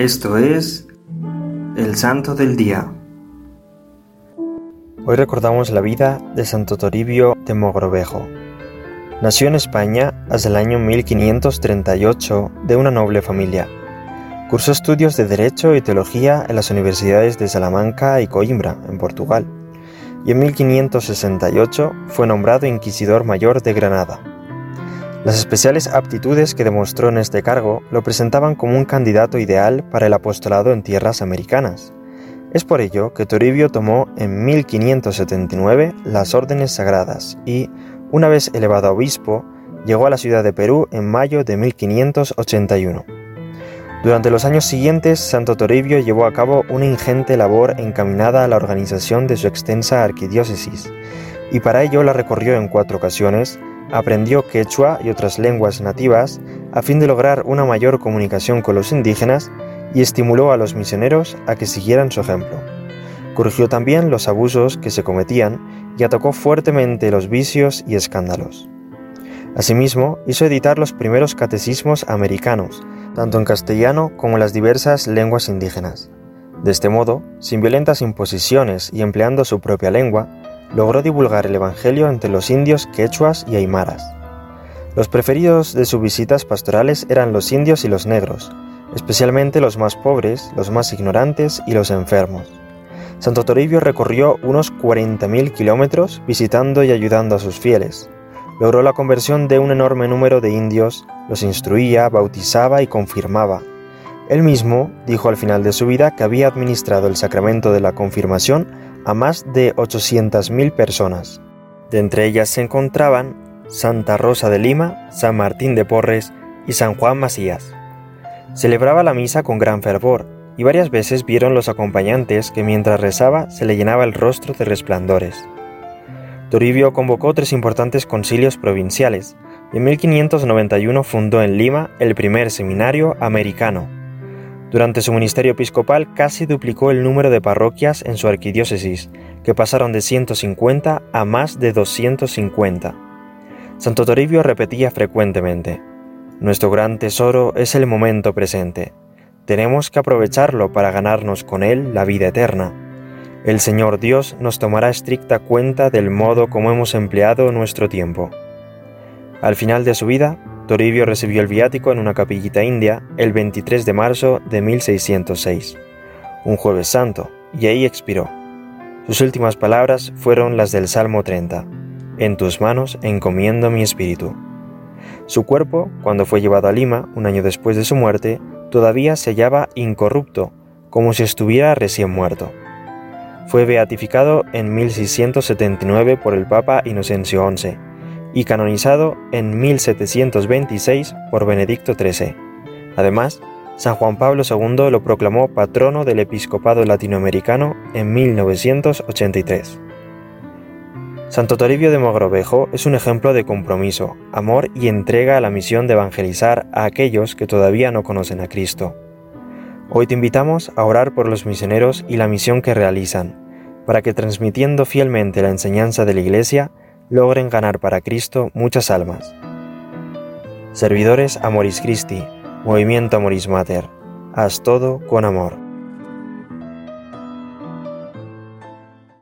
Esto es el Santo del Día. Hoy recordamos la vida de Santo Toribio de Mogrovejo. Nació en España hasta el año 1538 de una noble familia. Cursó estudios de Derecho y Teología en las universidades de Salamanca y Coimbra, en Portugal, y en 1568 fue nombrado Inquisidor Mayor de Granada. Las especiales aptitudes que demostró en este cargo lo presentaban como un candidato ideal para el apostolado en tierras americanas. Es por ello que Toribio tomó en 1579 las órdenes sagradas y, una vez elevado a obispo, llegó a la ciudad de Perú en mayo de 1581. Durante los años siguientes, Santo Toribio llevó a cabo una ingente labor encaminada a la organización de su extensa arquidiócesis, y para ello la recorrió en cuatro ocasiones, aprendió quechua y otras lenguas nativas a fin de lograr una mayor comunicación con los indígenas y estimuló a los misioneros a que siguieran su ejemplo. Corrigió también los abusos que se cometían y atacó fuertemente los vicios y escándalos. Asimismo, hizo editar los primeros catecismos americanos, tanto en castellano como en las diversas lenguas indígenas. De este modo, sin violentas imposiciones y empleando su propia lengua, logró divulgar el Evangelio entre los indios quechuas y aymaras. Los preferidos de sus visitas pastorales eran los indios y los negros, especialmente los más pobres, los más ignorantes y los enfermos. Santo Toribio recorrió unos 40.000 kilómetros visitando y ayudando a sus fieles. Logró la conversión de un enorme número de indios, los instruía, bautizaba y confirmaba. Él mismo dijo al final de su vida que había administrado el sacramento de la confirmación a más de 800.000 personas. De entre ellas se encontraban Santa Rosa de Lima, San Martín de Porres y San Juan Macías. Celebraba la misa con gran fervor, y varias veces vieron los acompañantes que mientras rezaba se le llenaba el rostro de resplandores. Toribio convocó tres importantes concilios provinciales, y en 1591 fundó en Lima el primer seminario americano, durante su ministerio episcopal casi duplicó el número de parroquias en su arquidiócesis, que pasaron de 150 a más de 250. Santo Toribio repetía frecuentemente, Nuestro gran tesoro es el momento presente. Tenemos que aprovecharlo para ganarnos con él la vida eterna. El Señor Dios nos tomará estricta cuenta del modo como hemos empleado nuestro tiempo. Al final de su vida, Toribio recibió el viático en una capillita india el 23 de marzo de 1606, un jueves santo, y ahí expiró. Sus últimas palabras fueron las del Salmo 30, En tus manos encomiendo mi espíritu. Su cuerpo, cuando fue llevado a Lima, un año después de su muerte, todavía se hallaba incorrupto, como si estuviera recién muerto. Fue beatificado en 1679 por el Papa Inocencio XI y canonizado en 1726 por Benedicto XIII. Además, San Juan Pablo II lo proclamó patrono del episcopado latinoamericano en 1983. Santo Toribio de Mogrovejo es un ejemplo de compromiso, amor y entrega a la misión de evangelizar a aquellos que todavía no conocen a Cristo. Hoy te invitamos a orar por los misioneros y la misión que realizan, para que transmitiendo fielmente la enseñanza de la Iglesia, logren ganar para Cristo muchas almas. Servidores Amoris Christi, Movimiento Amoris Mater, haz todo con amor.